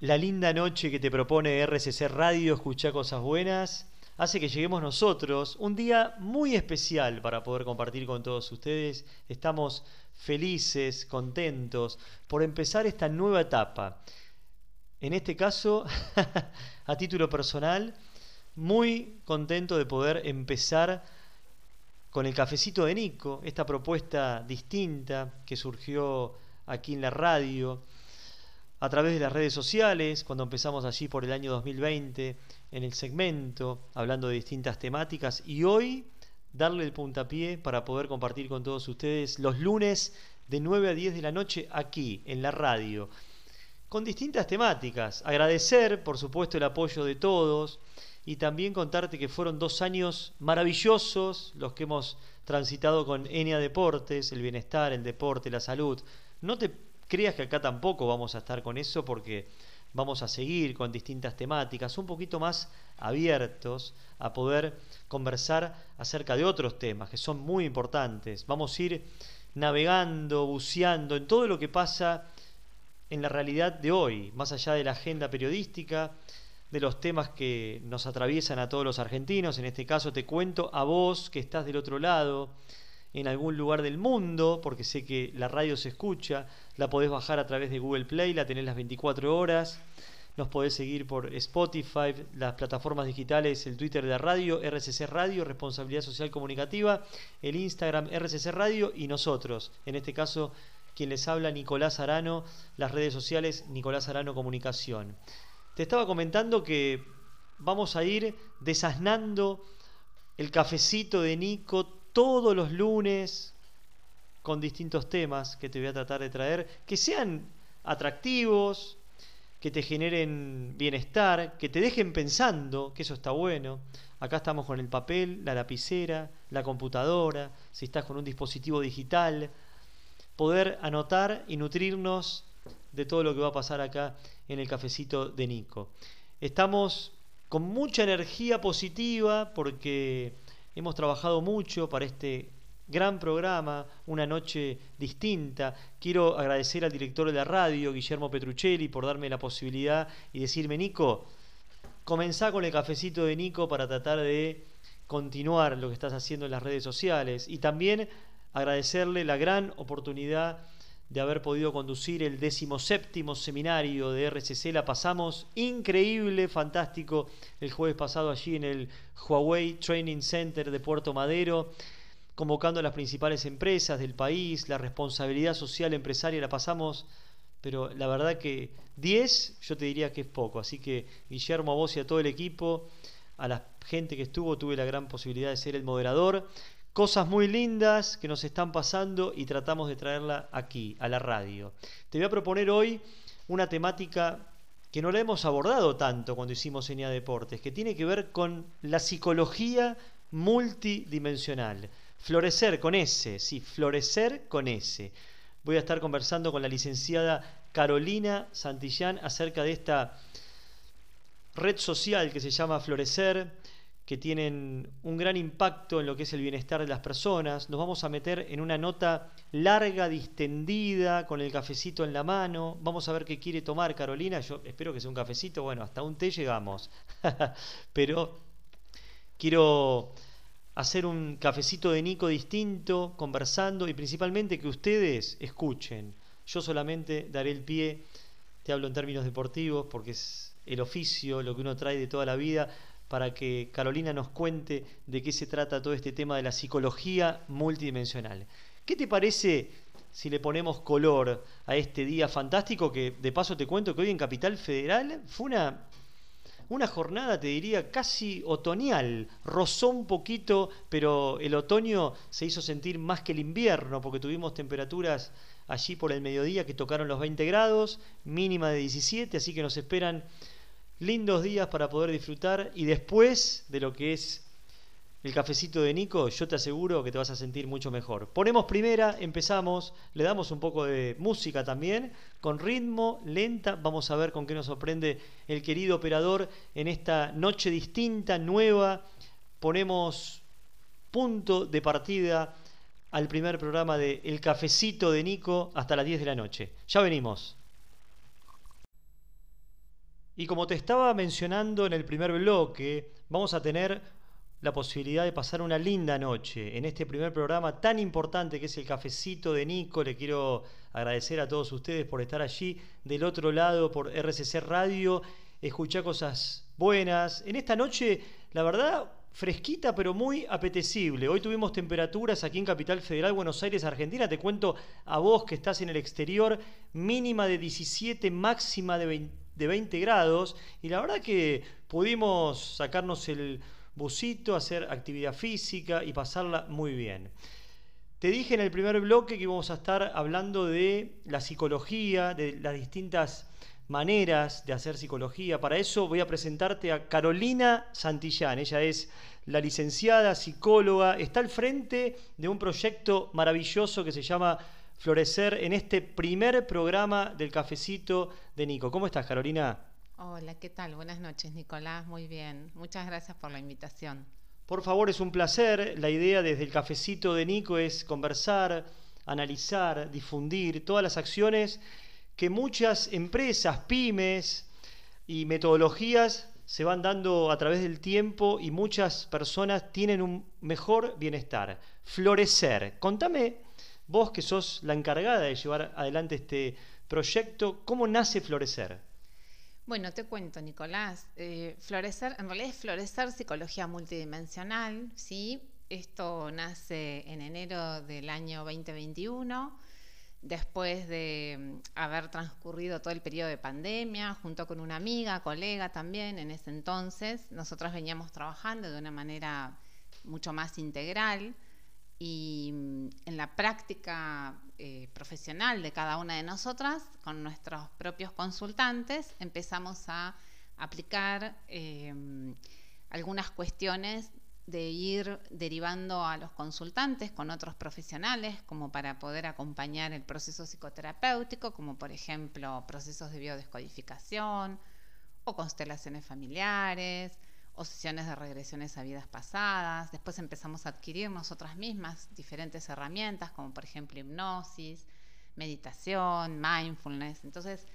la linda noche que te propone RCC Radio, escuchar cosas buenas, hace que lleguemos nosotros un día muy especial para poder compartir con todos ustedes. Estamos felices, contentos por empezar esta nueva etapa. En este caso, a título personal, muy contento de poder empezar con el cafecito de Nico, esta propuesta distinta que surgió aquí en la radio a través de las redes sociales, cuando empezamos allí por el año 2020, en el segmento, hablando de distintas temáticas, y hoy darle el puntapié para poder compartir con todos ustedes los lunes de 9 a 10 de la noche aquí, en la radio, con distintas temáticas. Agradecer, por supuesto, el apoyo de todos y también contarte que fueron dos años maravillosos los que hemos transitado con Enia Deportes, el bienestar, el deporte, la salud. No te creas que acá tampoco vamos a estar con eso porque vamos a seguir con distintas temáticas, un poquito más abiertos a poder conversar acerca de otros temas que son muy importantes. Vamos a ir navegando, buceando en todo lo que pasa en la realidad de hoy, más allá de la agenda periodística, de los temas que nos atraviesan a todos los argentinos. En este caso te cuento a vos que estás del otro lado, en algún lugar del mundo, porque sé que la radio se escucha, la podés bajar a través de Google Play, la tenés las 24 horas, nos podés seguir por Spotify, las plataformas digitales, el Twitter de la radio, RCC Radio, Responsabilidad Social Comunicativa, el Instagram RCC Radio y nosotros, en este caso quien les habla Nicolás Arano, las redes sociales Nicolás Arano Comunicación. Te estaba comentando que vamos a ir desasnando el cafecito de Nico todos los lunes con distintos temas que te voy a tratar de traer, que sean atractivos, que te generen bienestar, que te dejen pensando, que eso está bueno. Acá estamos con el papel, la lapicera, la computadora, si estás con un dispositivo digital, poder anotar y nutrirnos de todo lo que va a pasar acá en el cafecito de Nico. Estamos con mucha energía positiva porque Hemos trabajado mucho para este gran programa, una noche distinta. Quiero agradecer al director de la radio, Guillermo Petruccelli, por darme la posibilidad y decirme, Nico, comenzá con el cafecito de Nico para tratar de continuar lo que estás haciendo en las redes sociales y también agradecerle la gran oportunidad de haber podido conducir el decimoséptimo seminario de RCC. La pasamos increíble, fantástico, el jueves pasado allí en el Huawei Training Center de Puerto Madero, convocando a las principales empresas del país, la responsabilidad social empresaria la pasamos, pero la verdad que 10 yo te diría que es poco. Así que Guillermo, a vos y a todo el equipo, a la gente que estuvo, tuve la gran posibilidad de ser el moderador cosas muy lindas que nos están pasando y tratamos de traerla aquí, a la radio. Te voy a proponer hoy una temática que no la hemos abordado tanto cuando hicimos Enia Deportes, que tiene que ver con la psicología multidimensional. Florecer con S, sí, florecer con S. Voy a estar conversando con la licenciada Carolina Santillán acerca de esta red social que se llama Florecer, que tienen un gran impacto en lo que es el bienestar de las personas. Nos vamos a meter en una nota larga, distendida, con el cafecito en la mano. Vamos a ver qué quiere tomar Carolina. Yo espero que sea un cafecito. Bueno, hasta un té llegamos. Pero quiero hacer un cafecito de Nico distinto, conversando y principalmente que ustedes escuchen. Yo solamente daré el pie, te hablo en términos deportivos, porque es el oficio, lo que uno trae de toda la vida para que Carolina nos cuente de qué se trata todo este tema de la psicología multidimensional. ¿Qué te parece si le ponemos color a este día fantástico que de paso te cuento que hoy en Capital Federal fue una, una jornada, te diría, casi otoñal. Rozó un poquito, pero el otoño se hizo sentir más que el invierno porque tuvimos temperaturas allí por el mediodía que tocaron los 20 grados, mínima de 17, así que nos esperan lindos días para poder disfrutar y después de lo que es el cafecito de Nico, yo te aseguro que te vas a sentir mucho mejor. Ponemos primera, empezamos, le damos un poco de música también, con ritmo, lenta, vamos a ver con qué nos sorprende el querido operador en esta noche distinta, nueva. Ponemos punto de partida al primer programa de El cafecito de Nico hasta las 10 de la noche. Ya venimos. Y como te estaba mencionando en el primer bloque, vamos a tener la posibilidad de pasar una linda noche en este primer programa tan importante que es el cafecito de Nico. Le quiero agradecer a todos ustedes por estar allí del otro lado por RCC Radio, escuchar cosas buenas. En esta noche, la verdad, fresquita pero muy apetecible. Hoy tuvimos temperaturas aquí en Capital Federal, Buenos Aires, Argentina. Te cuento a vos que estás en el exterior, mínima de 17, máxima de 20 de 20 grados y la verdad que pudimos sacarnos el busito, hacer actividad física y pasarla muy bien. Te dije en el primer bloque que íbamos a estar hablando de la psicología, de las distintas maneras de hacer psicología. Para eso voy a presentarte a Carolina Santillán. Ella es la licenciada psicóloga, está al frente de un proyecto maravilloso que se llama florecer en este primer programa del cafecito de Nico. ¿Cómo estás, Carolina? Hola, ¿qué tal? Buenas noches, Nicolás. Muy bien. Muchas gracias por la invitación. Por favor, es un placer. La idea desde el cafecito de Nico es conversar, analizar, difundir todas las acciones que muchas empresas, pymes y metodologías se van dando a través del tiempo y muchas personas tienen un mejor bienestar. Florecer. Contame Vos que sos la encargada de llevar adelante este proyecto, ¿cómo nace Florecer? Bueno, te cuento, Nicolás. Eh, florecer, en realidad es Florecer Psicología Multidimensional, ¿sí? Esto nace en enero del año 2021, después de mm, haber transcurrido todo el periodo de pandemia, junto con una amiga, colega también en ese entonces. Nosotros veníamos trabajando de una manera mucho más integral y mm, en la práctica eh, profesional de cada una de nosotras, con nuestros propios consultantes, empezamos a aplicar em, algunas cuestiones de ir derivando a los consultantes con otros profesionales, como para poder acompañar el proceso psicoterapéutico, como por ejemplo procesos de biodescodificación o constelaciones familiares, o sesiones de regresiones a vidas pasadas. Después empezamos a adquirir nosotras mismas diferentes herramientas, como por ejemplo hipnosis, meditación, mindfulness. Entonces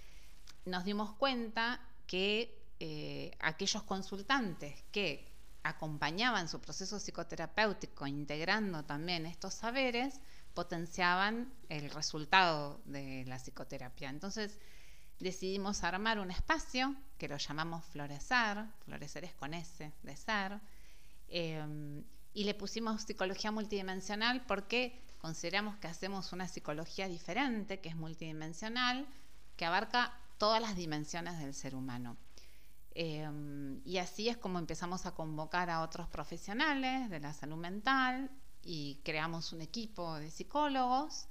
nos dimos cuenta que eh, aquellos consultantes que acompañaban su proceso psicoterapéutico integrando también estos saberes, potenciaban el resultado de la psicoterapia. Entonces, decidimos armar un espacio que lo llamamos Florecer, Florecer es con S de ser, em, y le pusimos psicología multidimensional porque consideramos que hacemos una psicología diferente, que es multidimensional, que abarca todas las dimensiones del ser humano. Em, y así es como empezamos a convocar a otros profesionales de la salud mental y creamos un equipo de psicólogos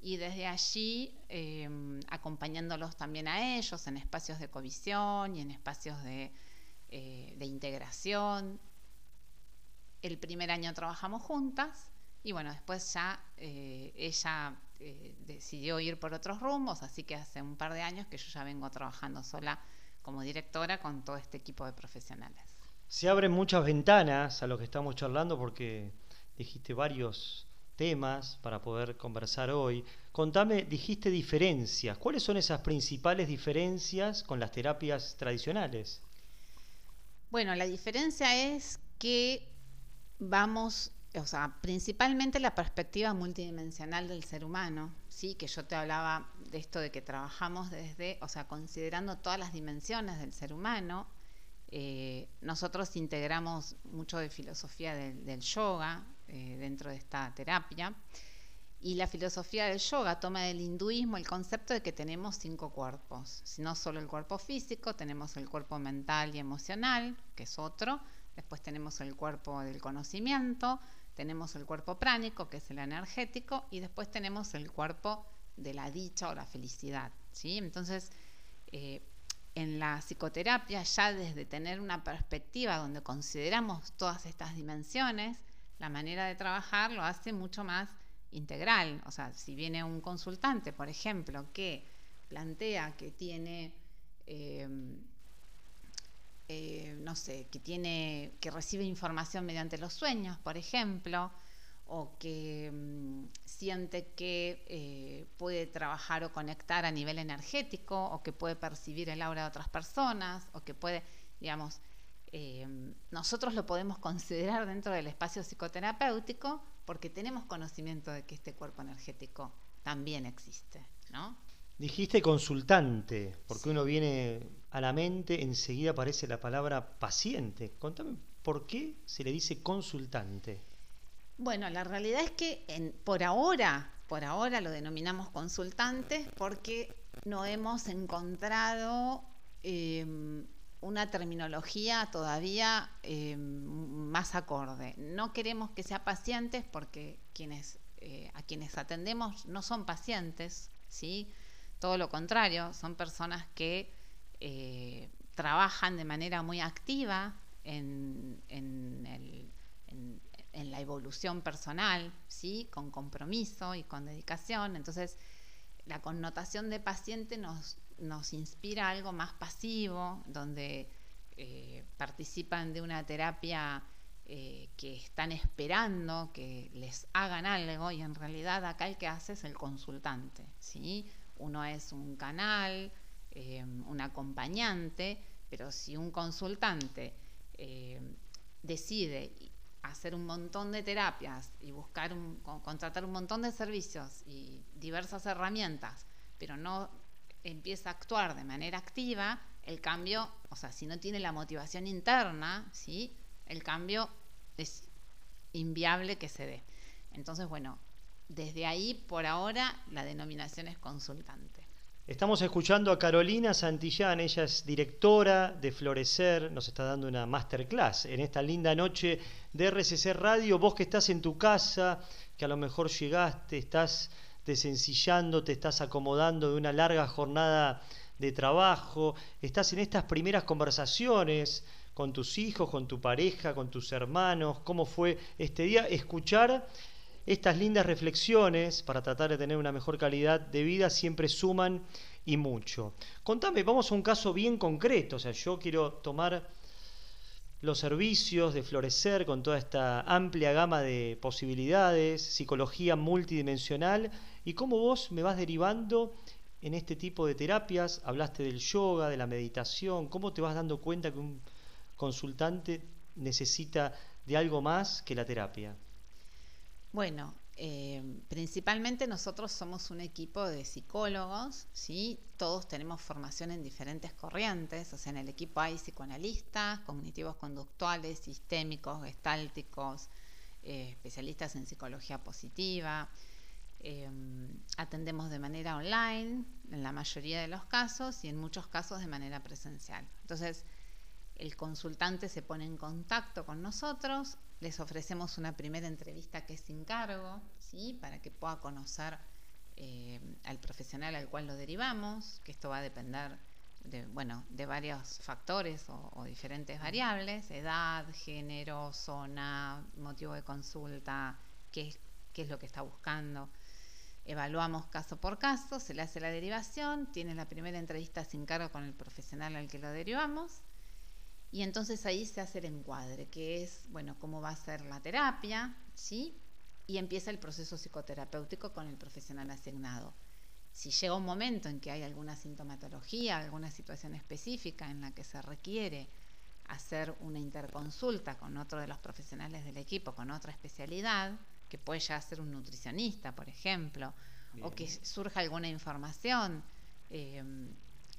y desde allí em, acompañándolos también a ellos en espacios de covisión y en espacios de, eh, integración. El primer año trabajamos juntas y bueno, después ya eh, ella eh, decidió ir por otros rumbos, así que hace un par de años que yo ya vengo trabajando sola como directora con todo este equipo de profesionales. Se abren muchas ventanas a lo que estamos charlando porque dijiste varios temas para poder conversar hoy. Contame, dijiste diferencias. ¿Cuáles son esas principales diferencias con las terapias tradicionales? Bueno, la diferencia es que vamos, o sea, principalmente la perspectiva multidimensional del ser humano, sí, que yo te hablaba de esto de que trabajamos desde, o sea, considerando todas las dimensiones del ser humano. Eh, nosotros integramos mucho de filosofía del yoga, eh, dentro de esta terapia. Y la filosofía del yoga toma del hinduismo el concepto de que tenemos cinco cuerpos. No solo el cuerpo físico, tenemos el cuerpo mental y emocional, que es otro. Después tenemos el cuerpo del conocimiento, tenemos el cuerpo pránico, que es el energético, y después tenemos el cuerpo de la dicha o la felicidad. ¿sí? Entonces, eh, en la psicoterapia, ya desde tener una perspectiva donde consideramos todas estas dimensiones, la manera de trabajar lo hace mucho más integral. O sea, si viene un consultante, por ejemplo, que plantea que tiene, em, eh, no sé, que tiene, que recibe información mediante los sueños, por ejemplo, o que mm, siente que eh, puede trabajar o conectar a nivel energético, o que puede percibir el aura de otras personas, o que puede, digamos, eh, nosotros lo podemos considerar dentro del espacio psicoterapéutico porque tenemos conocimiento de que este cuerpo energético también existe, ¿no? Dijiste consultante, porque uno viene a la mente, enseguida aparece la palabra paciente. Contame, ¿por qué se le dice consultante? Bueno, la realidad es que por ahora, por ahora lo denominamos consultantes porque no hemos encontrado em, una terminología todavía em, más acorde. No queremos que sea pacientes porque quienes, eh, a quienes atendemos no son pacientes, ¿sí? Todo lo contrario, son personas que eh, trabajan de manera muy activa en, en el en la evolución personal, ¿sí? con compromiso y con dedicación. Entonces, la connotación de paciente nos, nos inspira algo más pasivo, donde eh, participan de una terapia eh, que están esperando que les hagan algo y en realidad acá el que hace es el consultante. ¿sí? Uno es un canal, eh, un acompañante, pero si un consultante decide hacer un montón de terapias y buscar un, contratar un montón de servicios y diversas herramientas, pero no empieza a actuar de manera activa, el cambio, o sea, si no tiene la motivación interna, ¿sí? el cambio es inviable que se dé. Entonces, bueno, desde ahí, por ahora, la denominación es consultante. Estamos escuchando a Carolina Santillán, ella es directora de Florecer, nos está dando una masterclass en esta linda noche de RCC Radio. Vos que estás en tu casa, que a lo mejor llegaste, estás desencillando, te estás acomodando de una larga jornada de trabajo, estás en estas primeras conversaciones con tus hijos, con tu pareja, con tus hermanos, cómo fue este día, escuchar estas lindas reflexiones para tratar de tener una mejor calidad de vida siempre suman y mucho. Contame, vamos a un caso bien concreto, o sea, yo quiero tomar los servicios de Florecer con toda esta amplia gama de posibilidades, psicología multidimensional y cómo vos me vas derivando en este tipo de terapias, hablaste del yoga, de la meditación, cómo te vas dando cuenta que un consultante necesita de algo más que la terapia. Bueno, eh, principalmente nosotros somos un equipo de psicólogos, ¿sí? Todos tenemos formación en diferentes corrientes, o sea, en el equipo hay psicoanalistas, cognitivos conductuales, sistémicos, gestálticos, eh, especialistas en psicología positiva. Eh, atendemos de manera online en la mayoría de los casos y en muchos casos de manera presencial. Entonces, el consultante se pone en contacto con nosotros, les ofrecemos una primera entrevista que es sin cargo, ¿sí? para que pueda conocer eh, al profesional al cual lo derivamos, que esto va a depender de, bueno, de varios factores o, diferentes variables, edad, género, zona, motivo de consulta, qué, qué es lo que está buscando. Evaluamos caso por caso, se le hace la derivación, tiene la primera entrevista sin cargo con el profesional al que lo derivamos y entonces ahí se hace el encuadre, que es, bueno, cómo va a ser la terapia, ¿sí? Y empieza el proceso psicoterapéutico con el profesional asignado. Si llega un momento en que hay alguna sintomatología, alguna situación específica en la que se requiere hacer una interconsulta con otro de los profesionales del equipo, con otra especialidad, que puede ya ser un nutricionista, por ejemplo, o que surja alguna información, eh,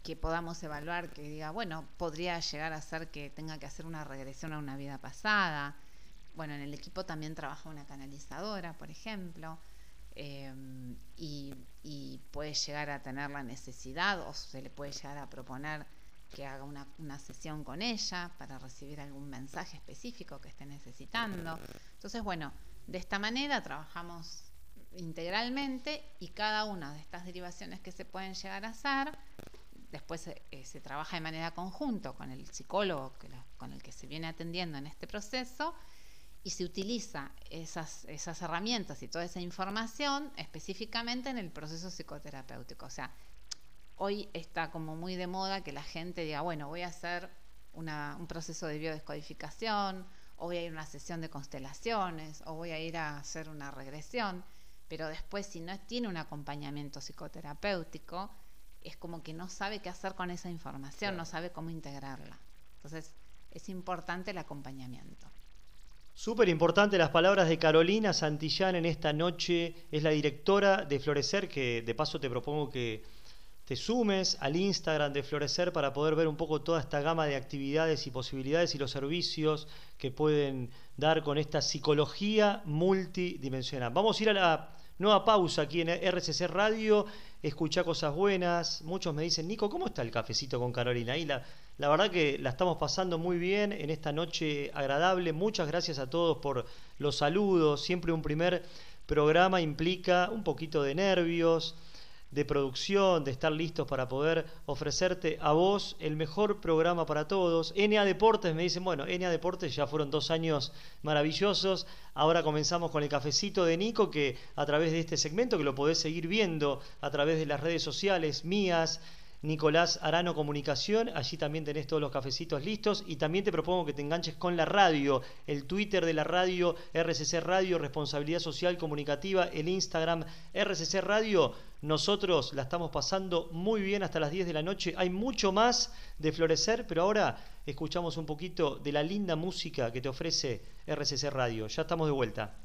que podamos evaluar, que diga, bueno, podría llegar a ser que tenga que hacer una regresión a una vida pasada. Bueno, en el equipo también trabaja una canalizadora, por ejemplo, eh, y, puede llegar a tener la necesidad o se le puede llegar a proponer que haga una, una sesión con ella para recibir algún mensaje específico que esté necesitando. Entonces, bueno, de esta manera trabajamos integralmente y cada una de estas derivaciones que se pueden llegar a hacer después eh, se trabaja de manera conjunta con el psicólogo con el que se viene atendiendo en este proceso y se utiliza esas, esas herramientas y toda esa información específicamente en el proceso psicoterapéutico. O sea, hoy está como muy de moda que la gente diga, bueno, voy a hacer un proceso de biodescodificación o voy a ir a una sesión de constelaciones, o voy a ir a hacer una regresión, pero después si no tiene un acompañamiento psicoterapéutico, es como que no sabe qué hacer con esa información, no sabe cómo integrarla. Entonces, es importante el acompañamiento. Súper importante las palabras de Carolina Santillán en esta noche. Es la directora de Florecer, que de paso te propongo que te sumes al Instagram de Florecer para poder ver un poco toda esta gama de actividades y posibilidades y los servicios que pueden dar con esta psicología multidimensional. Vamos a ir a la nueva pausa aquí en RCC Radio, escuchar cosas buenas. Muchos me dicen, Nico, ¿cómo está el cafecito con Carolina? La, la verdad que la estamos pasando muy bien en esta noche agradable. Muchas gracias a todos por los saludos. Siempre un primer programa implica un poquito de nervios de producción, de estar listos para poder ofrecerte a vos el mejor programa para todos. NA Deportes me dicen, bueno, NA Deportes ya fueron dos años maravillosos. Ahora comenzamos con el cafecito de Nico, que a través de este segmento, que lo podés seguir viendo a través de las redes sociales mías, Nicolás Arano Comunicación, allí también tenés todos los cafecitos listos y también te propongo que te enganches con la radio, el Twitter de la radio, RCC Radio, Responsabilidad Social Comunicativa, el Instagram RCC Radio. Nosotros la estamos pasando muy bien hasta las 10 de la noche. Hay mucho más de florecer, pero ahora escuchamos un poquito de la linda música que te ofrece RCC Radio. Ya estamos de vuelta.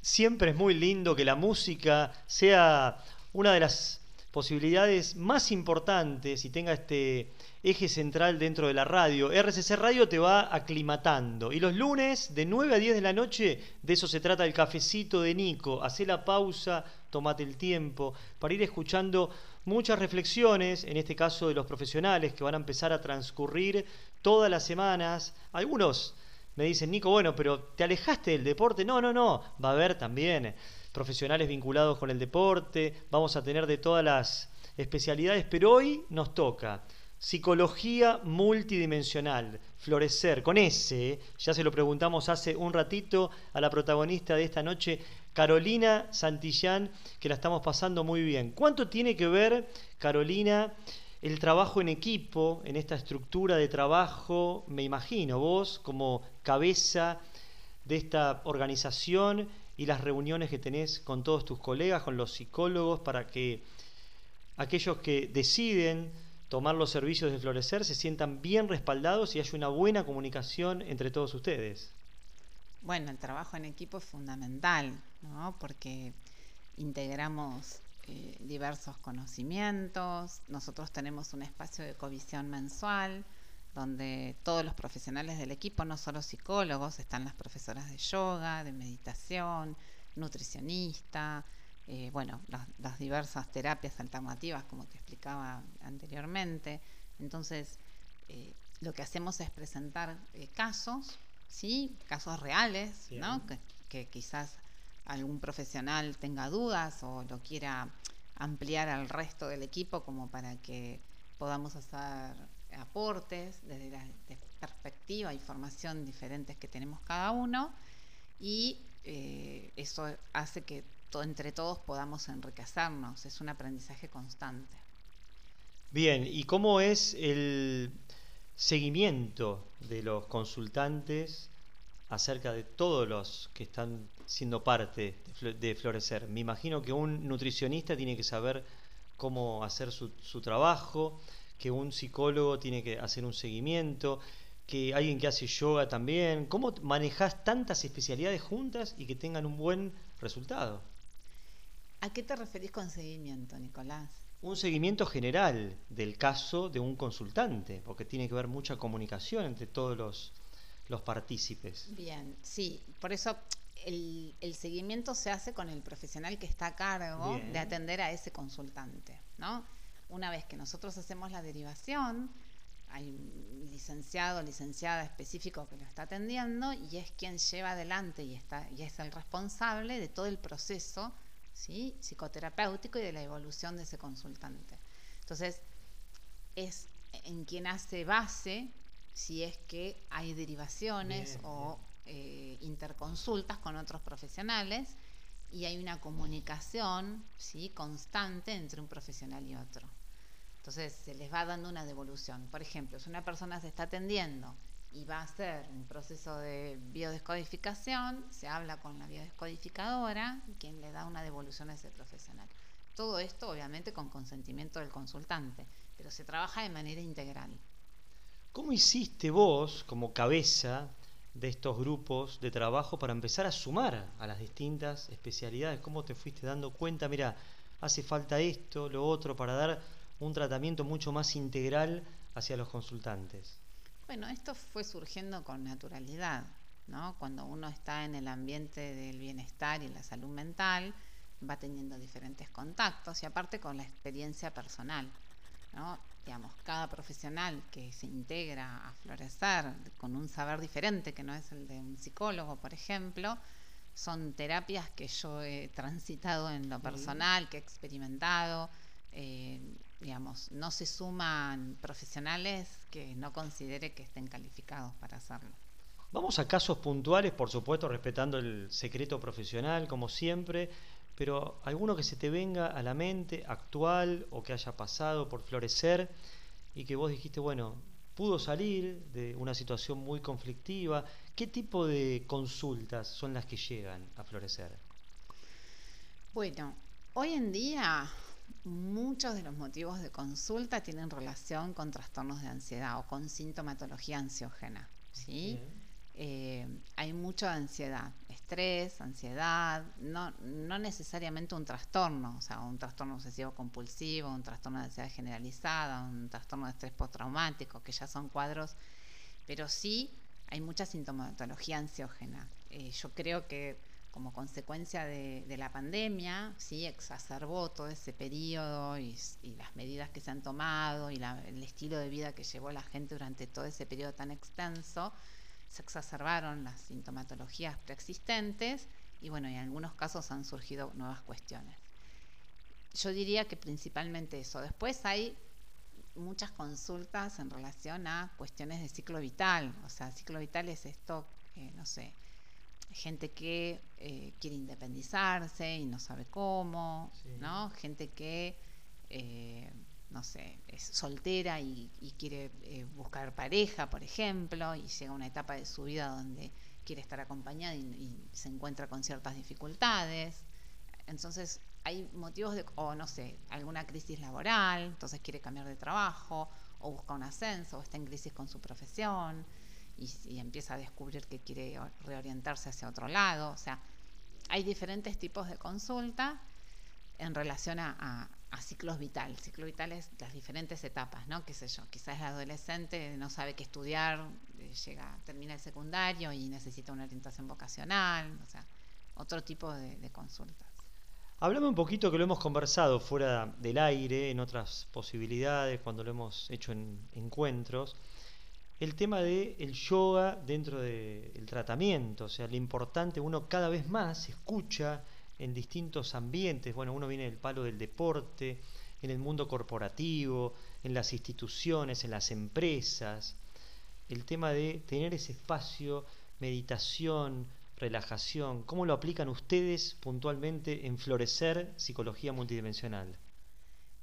Siempre es muy lindo que la música sea una de las posibilidades más importantes y tenga este eje central dentro de la radio. RCC Radio te va aclimatando. Y los lunes, de 9 a 10 de la noche, de eso se trata el cafecito de Nico. Hacé la pausa, tomate el tiempo para ir escuchando muchas reflexiones, en este caso de los profesionales que van a empezar a transcurrir todas las semanas. Algunos me dicen, Nico, bueno, pero ¿te alejaste del deporte? No, no, no. Va a haber también profesionales vinculados con el deporte, vamos a tener de todas las especialidades, pero hoy nos toca psicología multidimensional, florecer, con ese, ya se lo preguntamos hace un ratito a la protagonista de esta noche, Carolina Santillán, que la estamos pasando muy bien. ¿Cuánto tiene que ver, Carolina, el trabajo en equipo, en esta estructura de trabajo, me imagino, vos como cabeza de esta organización y las reuniones que tenés con todos tus colegas, con los psicólogos, para que aquellos que deciden tomar los servicios de Florecer se sientan bien respaldados y haya una buena comunicación entre todos ustedes. Bueno, el trabajo en equipo es fundamental, ¿no? Porque integramos eh, diversos conocimientos, nosotros tenemos un espacio de covisión mensual, donde todos los profesionales del equipo, no solo psicólogos, están las profesoras de yoga, de meditación, nutricionista, eh, bueno, las, diversas terapias alternativas, como te explicaba anteriormente. Entonces, eh, lo que hacemos es presentar eh, casos, ¿sí? Casos reales, ¿no? Que, que quizás algún profesional tenga dudas o lo quiera ampliar al resto del equipo como para que podamos hacer aportes desde la perspectiva y formación diferentes que tenemos cada uno y eh, eso hace que entre todos podamos enriquecernos, es un aprendizaje constante. Bien, ¿y cómo es el seguimiento de los consultantes acerca de todos los que están siendo parte de Florecer? Me imagino que un nutricionista tiene que saber cómo hacer su trabajo, que un psicólogo tiene que hacer un seguimiento, que alguien que hace yoga también. ¿Cómo manejas tantas especialidades juntas y que tengan un buen resultado? ¿A qué te referís con seguimiento, Nicolás? Un seguimiento general del caso de un consultante, porque tiene que haber mucha comunicación entre todos los, los partícipes. Bien, sí, por eso el, seguimiento se hace con el profesional que está a cargo de atender a ese consultante, ¿no? Una vez que nosotros hacemos la derivación, hay un licenciado o licenciada específico que lo está atendiendo y es quien lleva adelante y, está, y es el responsable de todo el proceso ¿sí? psicoterapéutico y de la evolución de ese consultante. Entonces, es en quien hace base si es que hay derivaciones o eh, interconsultas con otros profesionales y hay una comunicación ¿sí? constante entre un profesional y otro. Entonces se les va dando una devolución. Por ejemplo, si una persona se está atendiendo y va a hacer un proceso de biodescodificación, se habla con la biodescodificadora, quien le da una devolución a ese profesional. Todo esto obviamente con consentimiento del consultante, pero se trabaja de manera integral. ¿Cómo hiciste vos, como cabeza de estos grupos de trabajo, para empezar a sumar a las distintas especialidades? ¿Cómo te fuiste dando cuenta, mira, hace falta esto, lo otro, para dar un tratamiento mucho más integral hacia los consultantes? Bueno, esto fue surgiendo con naturalidad, ¿no? Cuando uno está en el ambiente del bienestar y la salud mental, va teniendo diferentes contactos y aparte con la experiencia personal, ¿no? Digamos, cada profesional que se integra a florecer con un saber diferente, que no es el de un psicólogo, por ejemplo, son terapias que yo he transitado en lo personal, que he experimentado, eh, digamos, no se suman profesionales que no considere que estén calificados para hacerlo. Vamos a casos puntuales, por supuesto, respetando el secreto profesional, como siempre, pero alguno que se te venga a la mente, actual o que haya pasado por florecer y que vos dijiste, bueno, pudo salir de una situación muy conflictiva. ¿Qué tipo de consultas son las que llegan a florecer? Bueno, hoy en día muchos de los motivos de consulta tienen relación con trastornos de ansiedad o con sintomatología ansiógena. ¿sí? Eh, hay mucha ansiedad, estrés, ansiedad, no, no necesariamente un trastorno, o sea, un trastorno obsesivo compulsivo, un trastorno de ansiedad generalizada, un trastorno de estrés postraumático, que ya son cuadros, pero sí hay mucha sintomatología ansiógena. Eh, yo creo que como consecuencia de, la pandemia, sí exacerbó todo ese periodo y, las medidas que se han tomado y el estilo de vida que llevó la gente durante todo ese periodo tan extenso, se exacerbaron las sintomatologías preexistentes y bueno, en algunos casos han surgido nuevas cuestiones. Yo diría que principalmente eso. Después hay muchas consultas en relación a cuestiones de ciclo vital. O sea, ciclo vital es esto, no sé, gente que eh, quiere independizarse y no sabe cómo, ¿no? Gente que, eh, no sé, es soltera y, quiere eh, buscar pareja, por ejemplo, y llega a una etapa de su vida donde quiere estar acompañada y, se encuentra con ciertas dificultades. Entonces, hay motivos de, o no sé, alguna crisis laboral, entonces quiere cambiar de trabajo, o busca un ascenso, o está en crisis con su profesión y, empieza a descubrir que quiere reorientarse hacia otro lado. O sea, hay diferentes tipos de consulta en relación a, ciclos vitales. Ciclo vital es las diferentes etapas, ¿no? Qué sé yo, quizás el adolescente no sabe qué estudiar, eh, llega, termina el secundario y necesita una orientación vocacional, o sea, otro tipo de, consultas. Háblame un poquito que lo hemos conversado fuera del aire, en otras posibilidades, cuando lo hemos hecho en encuentros el tema del el yoga dentro del tratamiento, o sea, lo importante, uno cada vez más escucha en distintos ambientes, bueno, uno viene del palo del deporte, en el mundo corporativo, en las instituciones, en las empresas, el tema de tener ese espacio, meditación, relajación, ¿cómo lo aplican ustedes puntualmente en Florecer Psicología Multidimensional?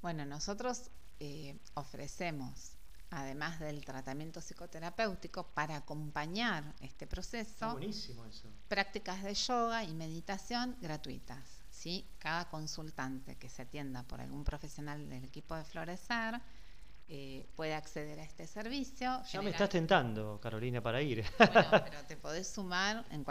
Bueno, nosotros eh, ofrecemos además del tratamiento psicoterapéutico, para acompañar este proceso, prácticas de yoga y meditación gratuitas. ¿sí? Cada consultante que se atienda por algún profesional del equipo de Florecer eh, puede acceder a este servicio. Ya me estás tentando, Carolina, para ir. Bueno, pero te podés sumar, en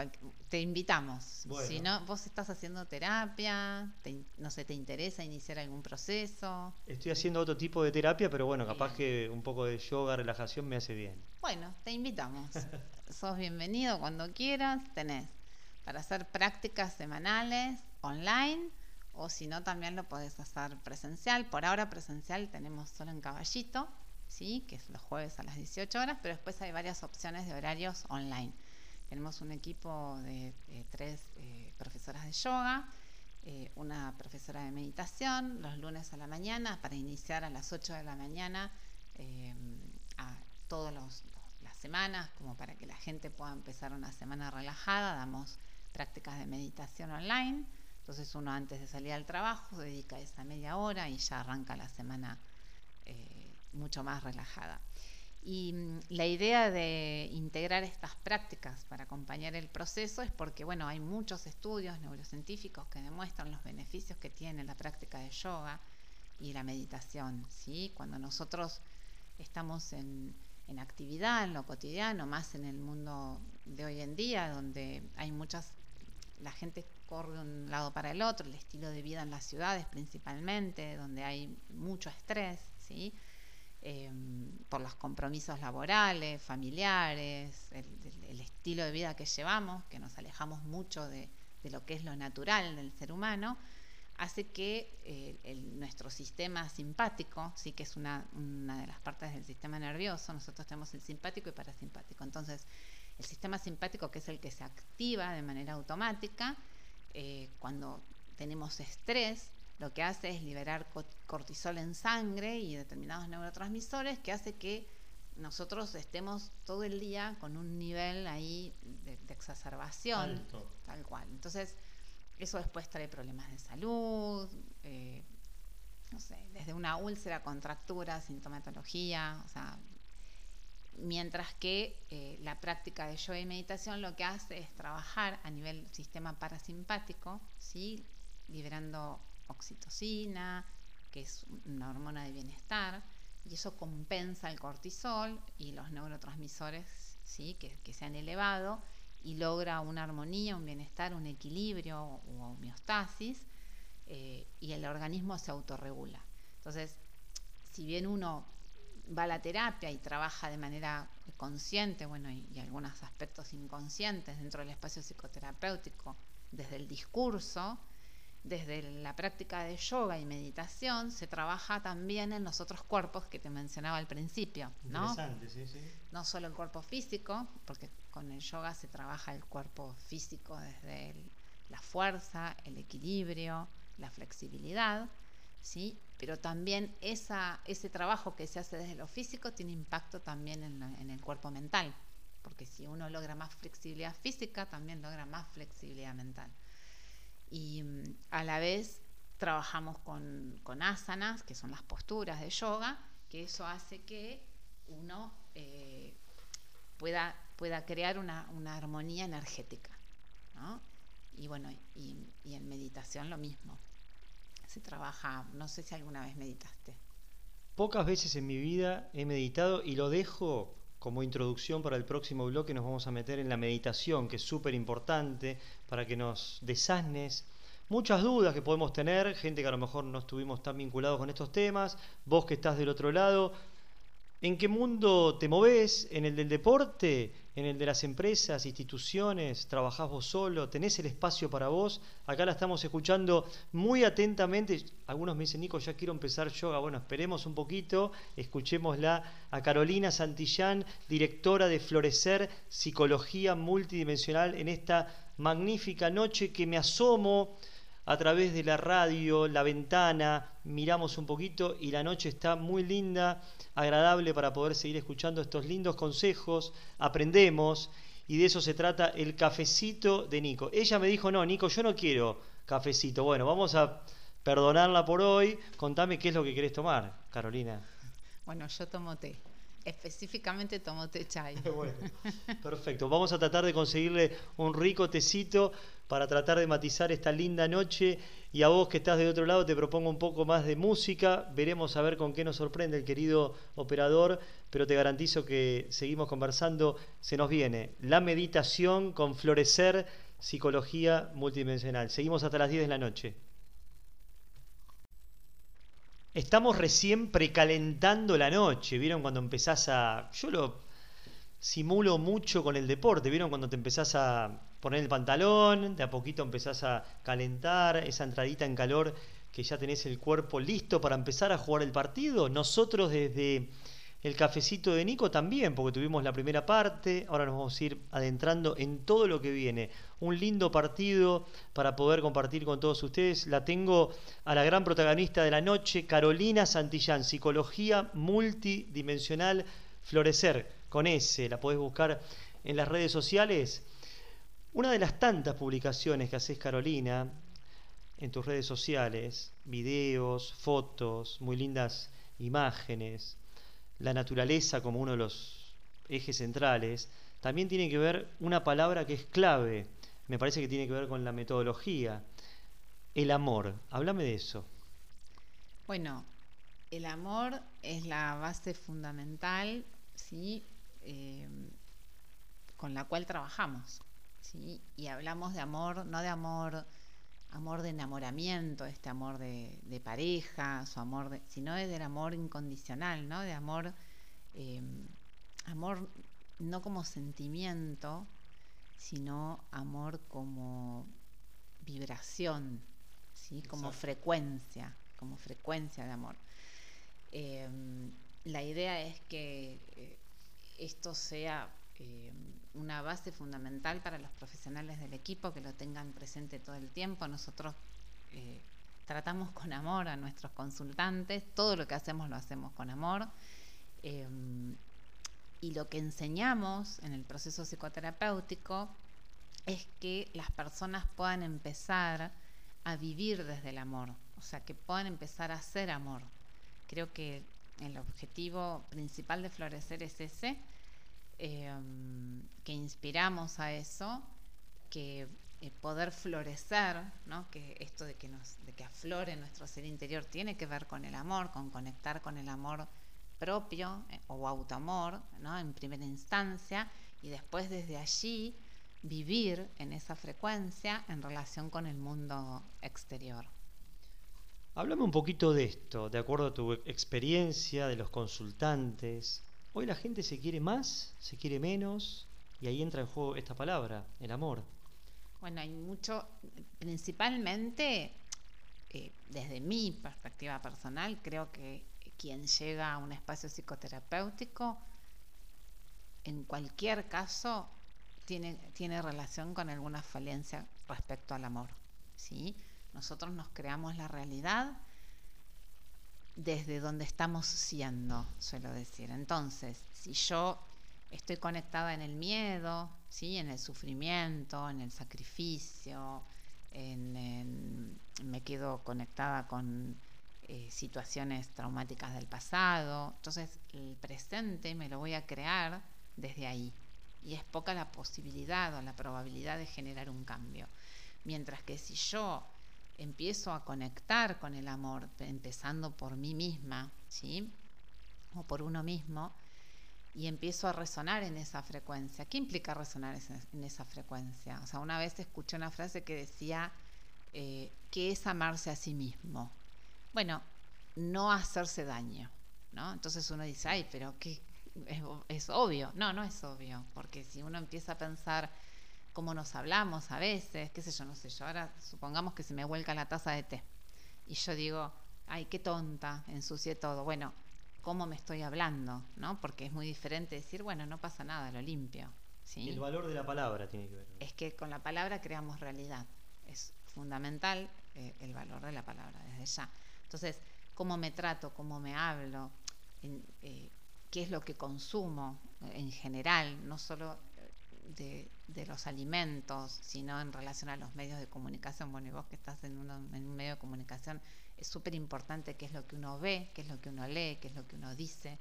te invitamos. Si no, vos estás haciendo terapia, no sé, te interesa iniciar algún proceso. Estoy haciendo otro tipo de terapia, pero bueno, capaz que un poco de yoga, relajación me hace bien. Bueno, te invitamos. Sos bienvenido cuando quieras, tenés para hacer prácticas semanales online o si no también lo podés hacer presencial. Por ahora presencial tenemos solo en Caballito, ¿sí? que es los jueves a las 18 horas, pero después hay varias opciones de horarios online. Tenemos un equipo de, tres eh, profesoras de yoga, eh, una profesora de meditación los lunes a la mañana para iniciar a las 8 de la mañana eh, a todas las semanas, como para que la gente pueda empezar una semana relajada. Damos prácticas de meditación online entonces uno antes de salir al trabajo dedica esa media hora y ya arranca la semana eh, mucho más relajada. Y mm, la idea de integrar estas prácticas para acompañar el proceso es porque, bueno, hay muchos estudios neurocientíficos que demuestran los beneficios que tiene la práctica de yoga y la meditación, ¿sí? Cuando nosotros estamos en, en actividad, en lo cotidiano, más en el mundo de hoy en día, donde hay muchas, la gente corre de un lado para el otro, el estilo de vida en las ciudades principalmente, donde hay mucho estrés, ¿sí? Em, por los compromisos laborales, familiares, el, estilo de vida que llevamos, que nos alejamos mucho de, lo que es lo natural del ser humano, hace que eh, nuestro sistema simpático, sí que es una, de las partes del sistema nervioso, nosotros tenemos el simpático y parasimpático. Entonces, el sistema simpático, que es el que se activa de manera automática, eh, cuando tenemos estrés, lo que hace es liberar cortisol en sangre y determinados neurotransmisores que hace que nosotros estemos todo el día con un nivel ahí de, exacerbación, tal cual. Entonces, eso después trae problemas de salud, eh, no sé, desde una úlcera, contractura, sintomatología, o sea, mientras que eh, la práctica de yoga y meditación lo que hace es trabajar a nivel sistema parasimpático, ¿sí? liberando oxitocina, que es una hormona de bienestar, y eso compensa el cortisol y los neurotransmisores ¿sí? que, se han elevado y logra una armonía, un bienestar, un equilibrio o homeostasis, eh, y el organismo se autorregula. Entonces, si bien uno va a la terapia y trabaja de manera consciente, bueno, y, y, algunos aspectos inconscientes dentro del espacio psicoterapéutico, desde el discurso, desde la práctica de yoga y meditación se trabaja también en los otros cuerpos que te mencionaba al principio, ¿no? Sí, sí. No solo el cuerpo físico, porque con el yoga se trabaja el cuerpo físico desde la fuerza, el equilibrio, la flexibilidad, ¿sí? Pero también esa, ese trabajo que se hace desde lo físico tiene impacto también en, en el cuerpo mental, porque si uno logra más flexibilidad física, también logra más flexibilidad mental y mm, a la vez trabajamos con, asanas, que son las posturas de yoga, que eso hace que uno eh, pueda, pueda crear una, armonía energética. Y bueno, y, en meditación lo mismo. Se trabaja, no sé si alguna vez meditaste. Pocas veces en mi vida he meditado y lo dejo como introducción para el próximo bloque nos vamos a meter en la meditación, que es súper importante para que nos desasnes muchas dudas que podemos tener, gente que a lo mejor no estuvimos tan vinculados con estos temas, vos que estás del otro lado, ¿en qué mundo te movés? ¿En el del deporte? ¿En el de las empresas, instituciones? ¿Trabajás vos solo? ¿Tenés el espacio para vos? Acá la estamos escuchando muy atentamente. Algunos me dicen, Nico, ya quiero empezar yoga. Bueno, esperemos un poquito, escuchémosla a Carolina Santillán, directora de Florecer Psicología Multidimensional, en esta magnífica noche que me asomo a través de la radio, la ventana, miramos un poquito y la noche está muy linda, agradable para poder seguir escuchando estos lindos consejos, aprendemos y de eso se trata el cafecito de Nico. Ella me dijo, no, Nico, yo no quiero cafecito. Bueno, vamos a perdonarla por hoy. Contame qué es lo que querés tomar, Carolina. Bueno, yo tomo té específicamente tomo té chai. bueno, perfecto. Vamos a tratar de conseguirle un rico tecito para tratar de matizar esta linda noche. Y a vos que estás de otro lado te propongo un poco más de música. Veremos a ver con qué nos sorprende el querido operador, pero te garantizo que seguimos conversando. Se nos viene la meditación con florecer psicología multidimensional. Seguimos hasta las 10 de la noche. Estamos recién precalentando la noche, ¿vieron? Cuando empezás a... Yo lo simulo mucho con el deporte, ¿vieron? Cuando te empezás a poner el pantalón, de a poquito empezás a calentar, esa entradita en calor que ya tenés el cuerpo listo para empezar a jugar el partido. Nosotros desde el cafecito de Nico también, porque tuvimos la primera parte, ahora nos vamos a ir adentrando en todo lo que viene. Un lindo partido para poder compartir con todos ustedes. La tengo a la gran protagonista de la noche, Carolina Santillán, Psicología Multidimensional Florecer, con S, la podés buscar en las redes sociales. Una de las tantas publicaciones que haces, Carolina, en tus redes sociales, videos, fotos, muy lindas imágenes, la naturaleza como uno de los ejes centrales, también tiene que ver una palabra que es clave, me parece que tiene que ver con la metodología, el amor. Háblame de eso. Bueno, el amor es la base fundamental, ¿sí? Eh, con la cual trabajamos, ¿sí? Y hablamos de amor, no de amor, amor de enamoramiento, este amor de, pareja, su amor, de, sino del amor incondicional, ¿no? De amor, eh, amor no como sentimiento, sino amor como vibración, ¿sí? Como frecuencia, como frecuencia de amor. Em, la idea es que eh, esto sea em, una base fundamental para los profesionales del equipo, que lo tengan presente todo el tiempo. Nosotros eh, tratamos con amor a nuestros consultantes, todo lo que hacemos lo hacemos con amor. Em, y lo que enseñamos en el proceso psicoterapéutico es que las personas puedan empezar a vivir desde el amor, o sea, que puedan empezar a hacer amor, Creo que el objetivo principal de Florecer es ese, em, que inspiramos a eso, que eh, poder florecer, ¿no? que esto de que, nos, de que aflore nuestro ser interior tiene que ver con el amor, con conectar con el amor propio eh, o autoamor ¿no? en primera instancia y después desde allí vivir en esa frecuencia en relación con el mundo exterior. Háblame un poquito de esto, de acuerdo a tu experiencia, de los consultantes. Hoy la gente se quiere más, se quiere menos, y ahí entra en juego esta palabra, el amor. Bueno, hay mucho, principalmente eh, desde mi perspectiva personal, creo que quien llega a un espacio psicoterapéutico, en cualquier caso, tiene, tiene relación con alguna falencia respecto al amor. ¿sí? Nosotros nos creamos la realidad desde donde estamos siendo, suelo decir. Entonces, si yo estoy conectada en el miedo, ¿sí? en el sufrimiento, en el sacrificio, en, me quedo conectada con eh, situaciones traumáticas del pasado, entonces el presente me lo voy a crear desde ahí. Y es poca la posibilidad o la probabilidad de generar un cambio. Mientras que si yo empiezo a conectar con el amor, empezando por mí misma, ¿sí? O por uno mismo, y empiezo a resonar en esa frecuencia. ¿Qué implica resonar en esa frecuencia? O sea, una vez escuché una frase que decía eh, que es amarse a sí mismo. Bueno, no hacerse daño, ¿no? Entonces uno dice, ay, pero ¿qué? Es obvio. No, no es obvio, porque si uno empieza a pensar cómo nos hablamos a veces, qué sé yo, no sé yo. Ahora supongamos que se me vuelca la taza de té y yo digo, ay, qué tonta, ensucié todo. Bueno, ¿cómo me estoy hablando? ¿no? Porque es muy diferente decir, bueno, no pasa nada, lo limpio. ¿sí? El valor de la palabra tiene que ver. Es que con la palabra creamos realidad. Es fundamental eh, el valor de la palabra desde ya. Entonces, cómo me trato, cómo me hablo, eh, qué es lo que consumo en general, no solo de, los alimentos, sino en relación a los medios de comunicación. Bueno, y vos que estás en, en un medio de comunicación, es súper importante qué es lo que uno ve, qué es lo que uno lee, qué es lo que uno dice,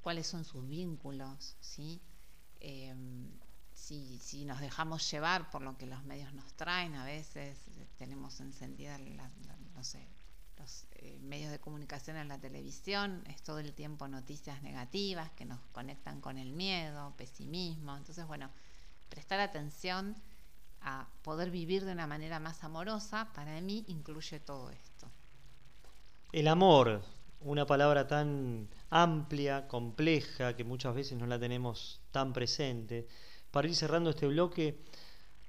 cuáles son sus vínculos, ¿sí? Em, si, si, nos dejamos llevar por lo que los medios nos traen, a veces tenemos encendida, no sé, los eh, medios de comunicación en la televisión, es todo el tiempo noticias negativas que nos conectan con el miedo, pesimismo. Entonces, bueno, prestar atención a poder vivir de una manera más amorosa, para mí incluye todo esto. El amor, una palabra tan amplia, compleja, que muchas veces no la tenemos tan presente. Para ir cerrando este bloque,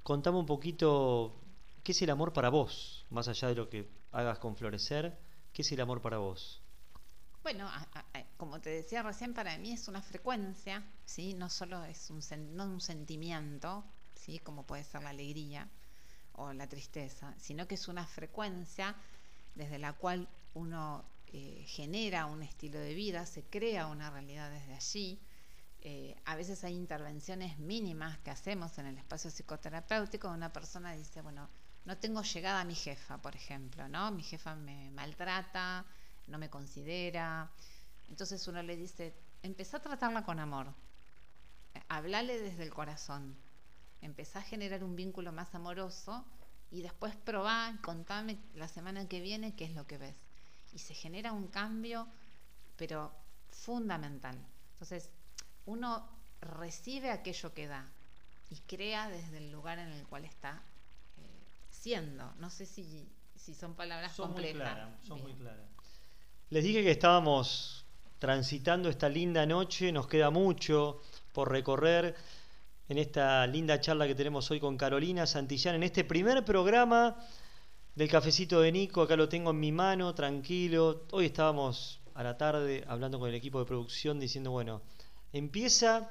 contame un poquito qué es el amor para vos, más allá de lo que hagas con florecer, ¿qué es el amor para vos? Bueno, como te decía recién, para mí es una frecuencia, ¿sí? no solo es un, no un sentimiento, ¿sí? como puede ser la alegría o la tristeza, sino que es una frecuencia desde la cual uno eh, genera un estilo de vida, se crea una realidad desde allí. Eh, a veces hay intervenciones mínimas que hacemos en el espacio psicoterapéutico, una persona dice, bueno, no tengo llegada a mi jefa, por ejemplo, ¿no? Mi jefa me maltrata, no me considera, Entonces uno le dice, empezá a tratarla con amor, hablale desde el corazón, empezá a generar un vínculo más amoroso y después probá, contame la semana que viene qué es lo que ves. Y se genera un cambio, pero fundamental. Entonces, uno recibe aquello que da y crea desde el lugar en el cual está No sé si, si son palabras son complejas. Muy son muy claras. Les dije que estábamos transitando esta linda noche, nos queda mucho por recorrer en esta linda charla que tenemos hoy con Carolina Santillán, en este primer programa del cafecito de Nico, acá lo tengo en mi mano, tranquilo. Hoy estábamos a la tarde hablando con el equipo de producción diciendo, bueno, empieza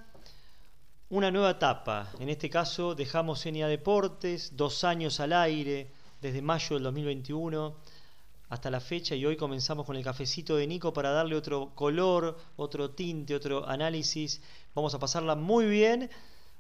una nueva etapa. En este caso dejamos Enia Deportes, dos años al aire, desde mayo del 2021 hasta la fecha y hoy comenzamos con el cafecito de Nico para darle otro color, otro tinte, otro análisis. Vamos a pasarla muy bien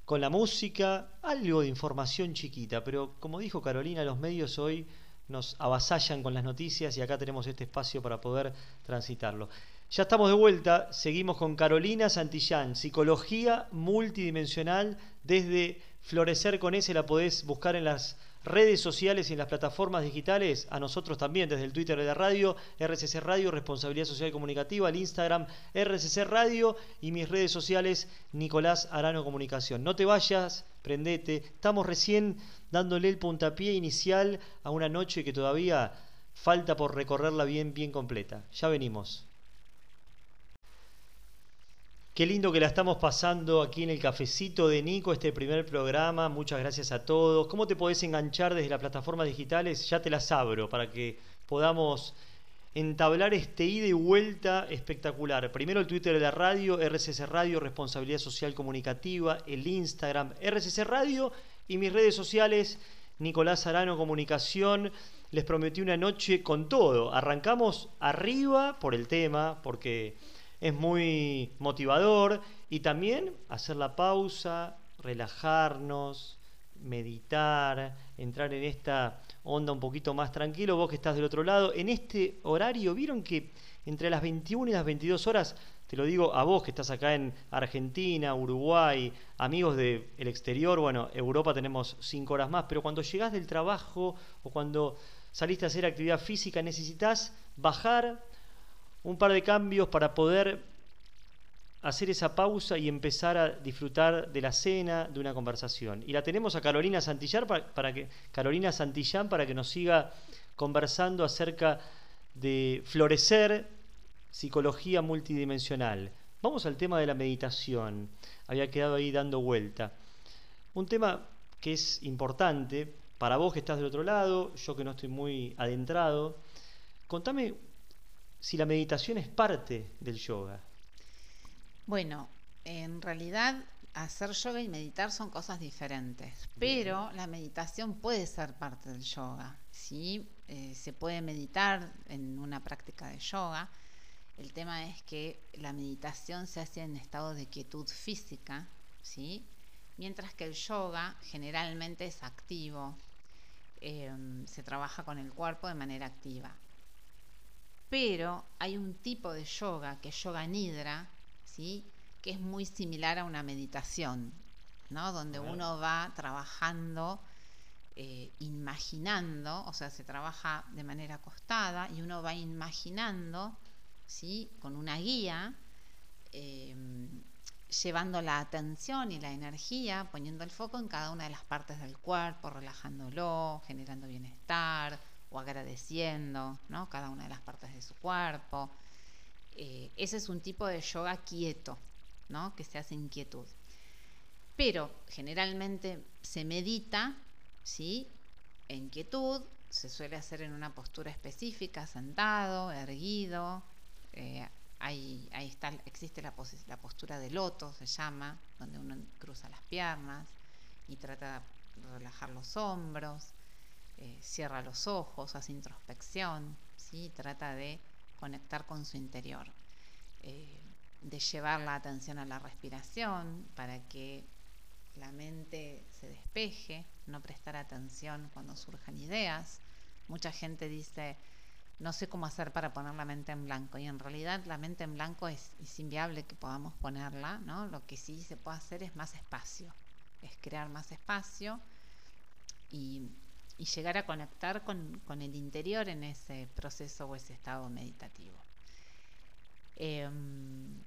con la música, algo de información chiquita, pero como dijo Carolina, los medios hoy nos avasallan con las noticias y acá tenemos este espacio para poder transitarlo. Ya estamos de vuelta, seguimos con Carolina Santillán, psicología multidimensional desde Florecer con ese, la podés buscar en las redes sociales y en las plataformas digitales, a nosotros también, desde el Twitter de la radio, RCC Radio, Responsabilidad Social Comunicativa, el Instagram, RCC Radio y mis redes sociales, Nicolás Arano Comunicación. No te vayas, prendete, estamos recién dándole el puntapié inicial a una noche que todavía falta por recorrerla bien, bien completa. Ya venimos. Qué lindo que la estamos pasando aquí en el cafecito de Nico, este primer programa. Muchas gracias a todos. ¿Cómo te podés enganchar desde las plataformas digitales? Ya te las abro para que podamos entablar este ida y vuelta espectacular. Primero el Twitter de la radio, RCC Radio, Responsabilidad Social Comunicativa, el Instagram, RCC Radio y mis redes sociales, Nicolás Arano Comunicación. Les prometí una noche con todo. Arrancamos arriba por el tema, porque es muy motivador. Y también hacer la pausa, relajarnos, meditar, entrar en esta onda un poquito más tranquilo, vos que estás del otro lado, en este horario, vieron que entre las 21 y las 22 horas, te lo digo a vos que estás acá en Argentina, Uruguay, amigos del exterior, bueno, Europa tenemos 5 horas más, pero cuando llegás del trabajo o cuando saliste a hacer actividad física necesitas bajar un par de cambios para poder hacer esa pausa y empezar a disfrutar de la cena, de una conversación. Y la tenemos a Carolina Santillán para, que, Carolina Santillán para que nos siga conversando acerca de florecer psicología multidimensional. Vamos al tema de la meditación. Había quedado ahí dando vuelta. Un tema que es importante para vos que estás del otro lado, yo que no estoy muy adentrado. Contame si la meditación es parte del yoga. Bueno, en realidad hacer yoga y meditar son cosas diferentes, pero la meditación puede ser parte del yoga. ¿sí? Eh, se puede meditar en una práctica de yoga. El tema es que la meditación se hace en estado de quietud física, ¿sí? mientras que el yoga generalmente es activo, eh, se trabaja con el cuerpo de manera activa pero hay un tipo de yoga que es yoga nidra, ¿sí? que es muy similar a una meditación, ¿no? donde uno va trabajando, eh, imaginando, o sea, se trabaja de manera acostada y uno va imaginando ¿sí? con una guía, eh, llevando la atención y la energía, poniendo el foco en cada una de las partes del cuerpo, relajándolo, generando bienestar o agradeciendo ¿no? cada una de las partes de su cuerpo. Eh, ese es un tipo de yoga quieto, ¿no? que se hace en quietud. Pero generalmente se medita ¿sí? en quietud, se suele hacer en una postura específica, sentado, erguido. Eh, ahí, ahí está, existe la, la postura de loto, se llama, donde uno cruza las piernas y trata de relajar los hombros. Eh, cierra los ojos, hace introspección, ¿sí? trata de conectar con su interior, eh, de llevar la atención a la respiración para que la mente se despeje, no prestar atención cuando surjan ideas. Mucha gente dice, no sé cómo hacer para poner la mente en blanco. Y en realidad la mente en blanco es, inviable que podamos ponerla, ¿no? Lo que sí se puede hacer es más espacio, es crear más espacio y, llegar a conectar con, el interior en ese proceso o ese estado meditativo. Em,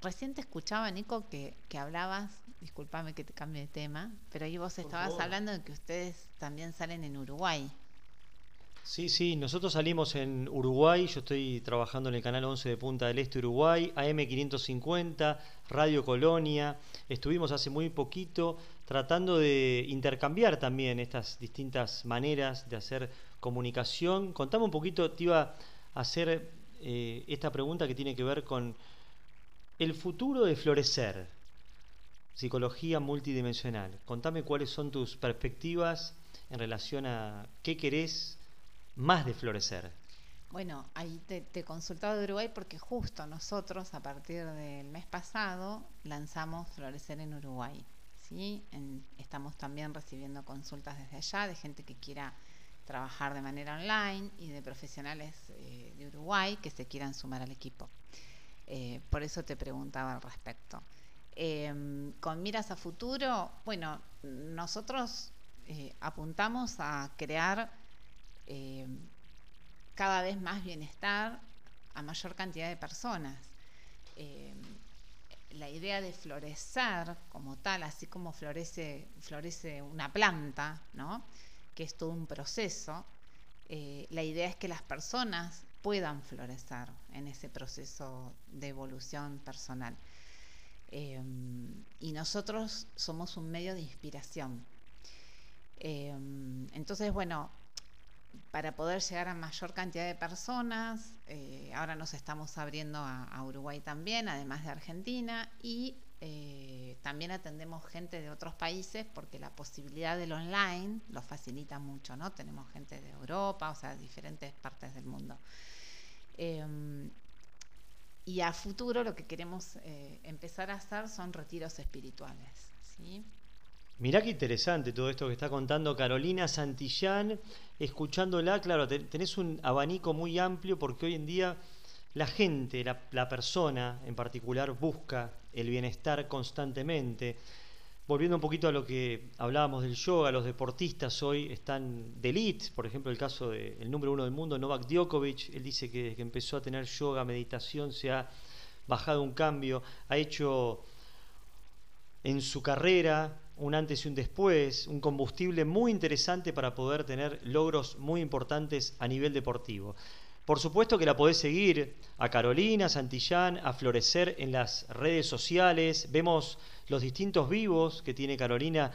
recién te escuchaba, Nico, que, hablabas, discúlpame que te cambie de tema, pero ahí vos estabas hablando de que ustedes también salen en Uruguay. Sí, sí, nosotros salimos en Uruguay, yo estoy trabajando en el canal 11 de Punta del Este Uruguay, AM550, Radio Colonia, estuvimos hace muy poquito tratando de intercambiar también estas distintas maneras de hacer comunicación. Contame un poquito, te iba a hacer eh, esta pregunta que tiene que ver con el futuro de florecer, psicología multidimensional. Contame cuáles son tus perspectivas en relación a qué querés más de florecer? Bueno, ahí te, he consultado de Uruguay porque justo nosotros a partir del mes pasado lanzamos Florecer en Uruguay. ¿Sí? estamos también recibiendo consultas desde allá de gente que quiera trabajar de manera online y de profesionales eh, de Uruguay que se quieran sumar al equipo. Eh, por eso te preguntaba al respecto. Em, con miras a futuro, bueno, nosotros eh, apuntamos a crear eh, cada vez más bienestar a mayor cantidad de personas. Eh, la idea de florecer como tal, así como florece, florece una planta, ¿no? que es todo un proceso, eh, la idea es que las personas puedan florecer en ese proceso de evolución personal. y nosotros somos un medio de inspiración. entonces, bueno, para poder llegar a mayor cantidad de personas. Eh, ahora nos estamos abriendo a, Uruguay también, además de Argentina, y eh, también atendemos gente de otros países porque la posibilidad del online lo facilita mucho, ¿no? Tenemos gente de Europa, o sea, diferentes partes del mundo. Em, y a futuro lo que queremos eh, empezar a hacer son retiros espirituales, ¿sí? Mirá qué interesante todo esto que está contando Carolina Santillán. Escuchándola, claro, tenés un abanico muy amplio porque hoy en día la gente, la, persona en particular, busca el bienestar constantemente. Volviendo un poquito a lo que hablábamos del yoga, los deportistas hoy están de elite, por ejemplo el caso del número uno del mundo, Novak Djokovic, él dice que desde que empezó a tener yoga, meditación, se ha bajado un cambio, ha hecho en su carrera un antes y un después, un combustible muy interesante para poder tener logros muy importantes a nivel deportivo. Por supuesto que la podés seguir a Carolina, Santillán, a Florecer en las redes sociales. Vemos los distintos vivos que tiene Carolina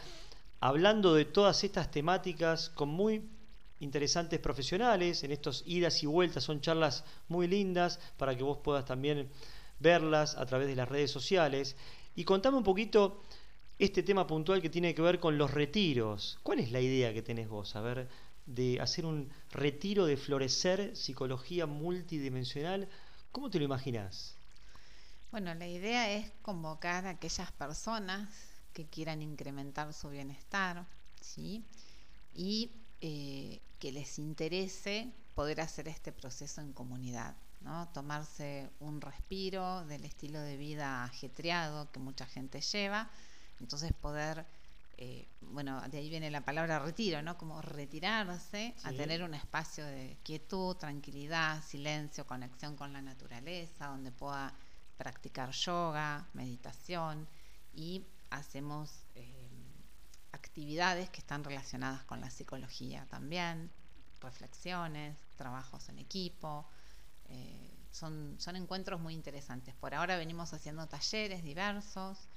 hablando de todas estas temáticas con muy interesantes profesionales. En estos idas y vueltas son charlas muy lindas para que vos puedas también verlas a través de las redes sociales. Y contame un poquito este tema puntual que tiene que ver con los retiros. ¿Cuál es la idea que tenés vos? A ver, de hacer un retiro de florecer, psicología multidimensional. ¿Cómo te lo imaginás? Bueno, la idea es convocar a aquellas personas que quieran incrementar su bienestar, ¿sí? Y eh, que les interese poder hacer este proceso en comunidad, ¿no? Tomarse un respiro del estilo de vida ajetreado que mucha gente lleva entonces poder, eh, bueno, de ahí viene la palabra retiro, ¿no? Como retirarse a tener un espacio de quietud, tranquilidad, silencio, conexión con la naturaleza, donde pueda practicar yoga, meditación y hacemos eh, actividades que están relacionadas con la psicología también, reflexiones, trabajos en equipo. Eh, son, son encuentros muy interesantes. Por ahora venimos haciendo talleres diversos,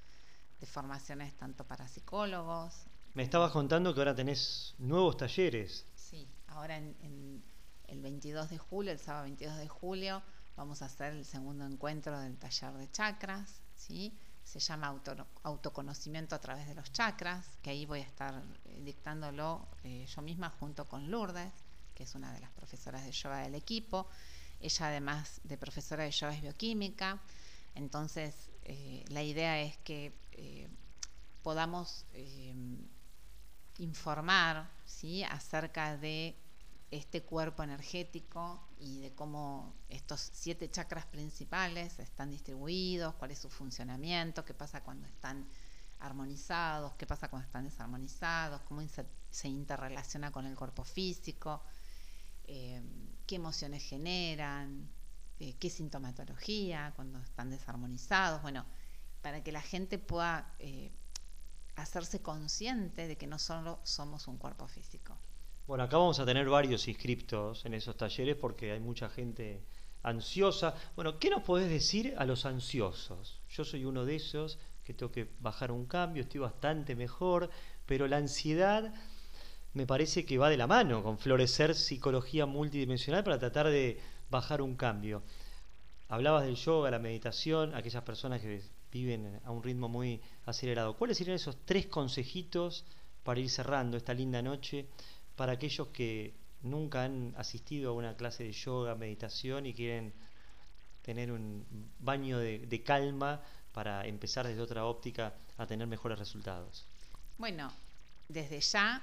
de formaciones tanto para psicólogos. Me estabas contando que ahora tenés nuevos talleres. Sí, ahora en, el 22 de julio, el sábado 22 de julio, vamos a hacer el segundo encuentro del taller de chakras, ¿sí? Se llama autoconocimiento a través de los chakras, que ahí voy a estar eh, dictándolo eh, yo misma junto con Lourdes, que es una de las profesoras de yoga del equipo. Ella además de profesora de yoga es bioquímica, entonces eh, la idea es que eh, podamos eh, informar ¿sí? acerca de este cuerpo energético y de cómo estos siete chakras principales están distribuidos, cuál es su funcionamiento, qué pasa cuando están armonizados, qué pasa cuando están desarmonizados, cómo se interrelaciona con el cuerpo físico, qué emociones generan, eh, qué sintomatología cuando están desarmonizados, bueno, para que la gente pueda eh, hacerse consciente de que no solo somos un cuerpo físico. Bueno, acá vamos a tener varios inscriptos en esos talleres porque hay mucha gente ansiosa. Bueno, ¿qué nos podés decir a los ansiosos? Yo soy uno de esos que tengo que bajar un cambio, estoy bastante mejor, pero la ansiedad me parece que va de la mano con florecer psicología multidimensional para tratar de bajar un cambio. Hablabas del yoga, la meditación, aquellas personas que viven a un ritmo muy acelerado. ¿Cuáles serían esos tres consejitos para ir cerrando esta linda noche para aquellos que nunca han asistido a una clase de yoga, meditación y quieren tener un baño de, calma para empezar desde otra óptica a tener mejores resultados? Bueno, desde ya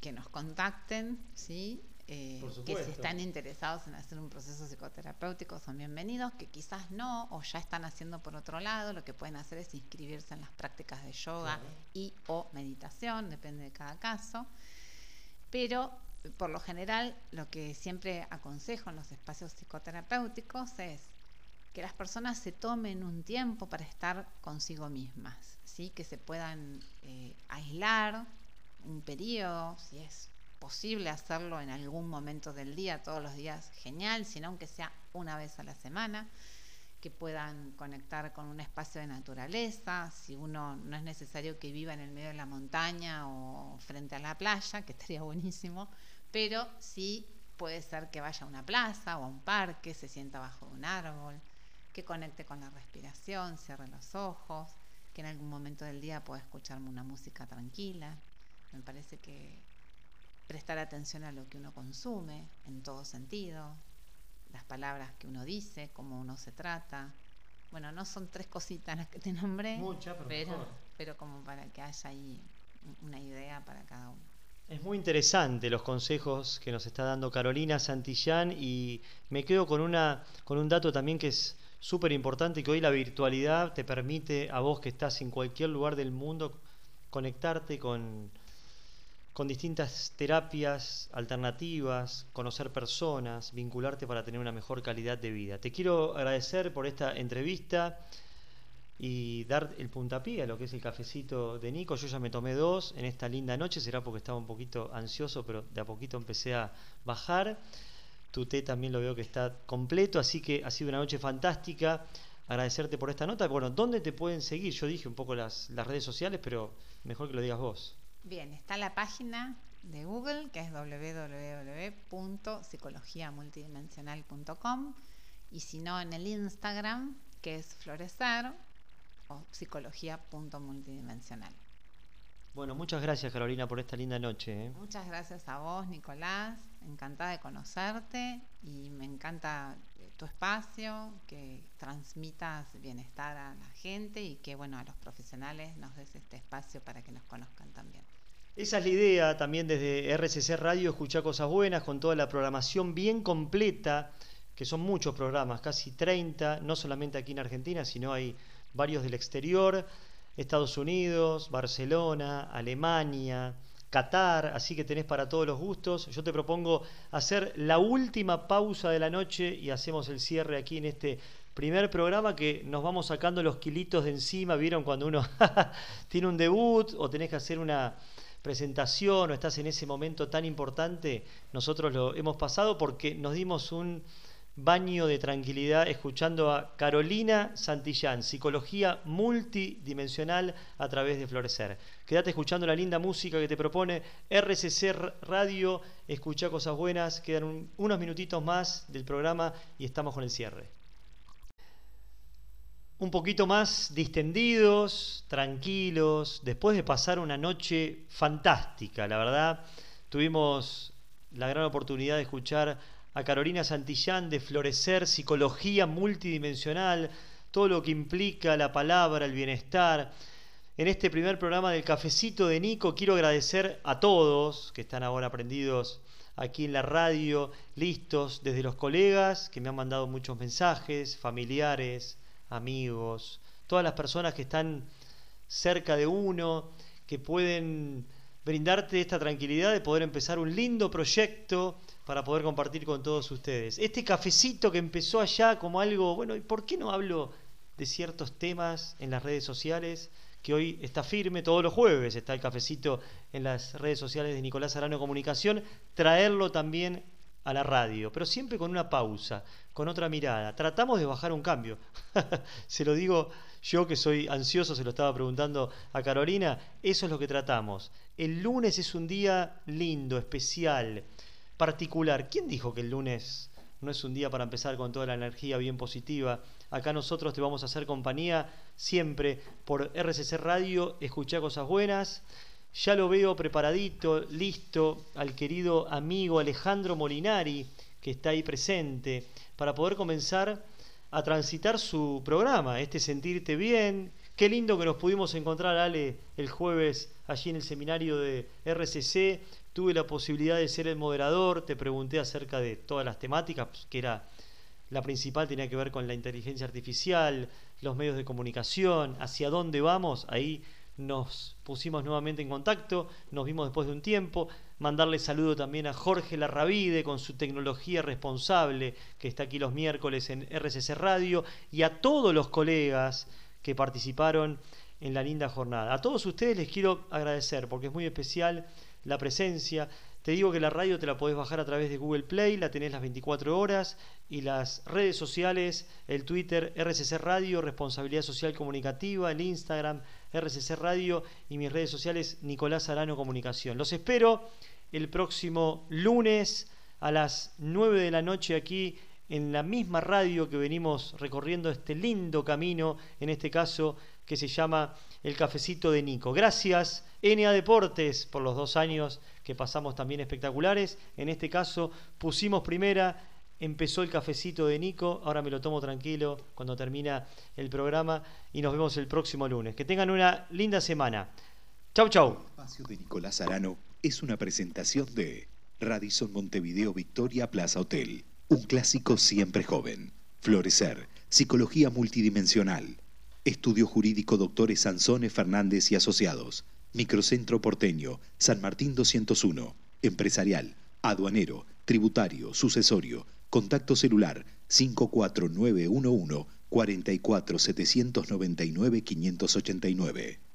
que nos contacten, ¿sí? Eh, que si están interesados en hacer un proceso psicoterapéutico son bienvenidos, que quizás no o ya están haciendo por otro lado, lo que pueden hacer es inscribirse en las prácticas de yoga y o meditación, depende de cada caso. Pero por lo general lo que siempre aconsejo en los espacios psicoterapéuticos es que las personas se tomen un tiempo para estar consigo mismas, ¿sí? que se puedan eh, aislar un periodo, si es posible hacerlo en algún momento del día, todos los días, genial, sino aunque sea una vez a la semana, que puedan conectar con un espacio de naturaleza, si uno no es necesario que viva en el medio de la montaña o frente a la playa, que estaría buenísimo, pero sí puede ser que vaya a una plaza o a un parque, se sienta bajo un árbol, que conecte con la respiración, cierre los ojos, que en algún momento del día pueda escucharme una música tranquila. Me parece que prestar atención a lo que uno consume en todo sentido, las palabras que uno dice, cómo uno se trata. Bueno, no son tres cositas las que te nombré, pero, pero, como para que haya ahí una idea para cada uno. Es muy interesante los consejos que nos está dando Carolina Santillán y me quedo con, una, con un dato también que es súper importante, que hoy la virtualidad te permite a vos que estás en cualquier lugar del mundo conectarte con, con distintas terapias alternativas, conocer personas, vincularte para tener una mejor calidad de vida. Te quiero agradecer por esta entrevista y dar el puntapié a lo que es el cafecito de Nico. Yo ya me tomé dos en esta linda noche, será porque estaba un poquito ansioso, pero de a poquito empecé a bajar. Tu té también lo veo que está completo, así que ha sido una noche fantástica. Agradecerte por esta nota. Bueno, ¿dónde te pueden seguir? Yo dije un poco las, las redes sociales, pero mejor que lo digas vos. Bien, está la página de Google que es www.psicologiamultidimensional.com y si no en el Instagram que es florecer o psicología.multidimensional. Bueno, muchas gracias Carolina por esta linda noche. ¿eh? Muchas gracias a vos Nicolás, encantada de conocerte y me encanta tu espacio, que transmitas bienestar a la gente y que bueno a los profesionales nos des este espacio para que nos conozcan también. Esa es la idea también desde RCC Radio, escuchar cosas buenas con toda la programación bien completa, que son muchos programas, casi 30, no solamente aquí en Argentina, sino hay varios del exterior, Estados Unidos, Barcelona, Alemania, Qatar, así que tenés para todos los gustos. Yo te propongo hacer la última pausa de la noche y hacemos el cierre aquí en este primer programa que nos vamos sacando los kilitos de encima. ¿Vieron cuando uno tiene un debut o tenés que hacer una presentación o estás en ese momento tan importante, nosotros lo hemos pasado porque nos dimos un baño de tranquilidad escuchando a Carolina Santillán, psicología multidimensional a través de Florecer. Quédate escuchando la linda música que te propone RCC Radio, escucha cosas buenas, quedan unos minutitos más del programa y estamos con el cierre un poquito más distendidos, tranquilos, después de pasar una noche fantástica, la verdad. Tuvimos la gran oportunidad de escuchar a Carolina Santillán de Florecer, psicología multidimensional, todo lo que implica la palabra, el bienestar. En este primer programa del cafecito de Nico quiero agradecer a todos que están ahora aprendidos aquí en la radio, listos, desde los colegas que me han mandado muchos mensajes, familiares, amigos, todas las personas que están cerca de uno, que pueden brindarte esta tranquilidad de poder empezar un lindo proyecto para poder compartir con todos ustedes. Este cafecito que empezó allá como algo, bueno, ¿y por qué no hablo de ciertos temas en las redes sociales? Que hoy está firme, todos los jueves está el cafecito en las redes sociales de Nicolás Arano Comunicación, traerlo también a la radio, pero siempre con una pausa, con otra mirada. Tratamos de bajar un cambio. se lo digo yo que soy ansioso, se lo estaba preguntando a Carolina, eso es lo que tratamos. El lunes es un día lindo, especial, particular. ¿Quién dijo que el lunes no es un día para empezar con toda la energía bien positiva? Acá nosotros te vamos a hacer compañía siempre por RCC Radio, escuchá cosas buenas. Ya lo veo preparadito, listo, al querido amigo Alejandro Molinari, que está ahí presente, para poder comenzar a transitar su programa, este Sentirte Bien. Qué lindo que nos pudimos encontrar, Ale, el jueves allí en el seminario de RCC. Tuve la posibilidad de ser el moderador, te pregunté acerca de todas las temáticas, pues, que era la principal tenía que ver con la inteligencia artificial, los medios de comunicación, hacia dónde vamos, ahí nos pusimos nuevamente en contacto, nos vimos después de un tiempo, mandarle saludo también a Jorge Larravide con su tecnología responsable, que está aquí los miércoles en RCC Radio, y a todos los colegas que participaron en la linda jornada. A todos ustedes les quiero agradecer porque es muy especial la presencia. Te digo que la radio te la podés bajar a través de Google Play, la tenés las 24 horas y las redes sociales, el Twitter RCC Radio, Responsabilidad Social Comunicativa, el Instagram RCC Radio y mis redes sociales Nicolás Arano Comunicación. Los espero el próximo lunes a las 9 de la noche aquí en la misma radio que venimos recorriendo este lindo camino, en este caso que se llama El Cafecito de Nico. Gracias NA Deportes por los dos años que pasamos también espectaculares. En este caso pusimos primera empezó el cafecito de Nico, ahora me lo tomo tranquilo cuando termina el programa y nos vemos el próximo lunes. Que tengan una linda semana. Chau, chau. El espacio de Nicolás Arano es una presentación de Radisson Montevideo Victoria Plaza Hotel, un clásico siempre joven. Florecer, psicología multidimensional. Estudio jurídico doctores Sansone Fernández y Asociados. Microcentro porteño, San Martín 201. Empresarial, aduanero, tributario, sucesorio Contacto celular 54911 44 589 589.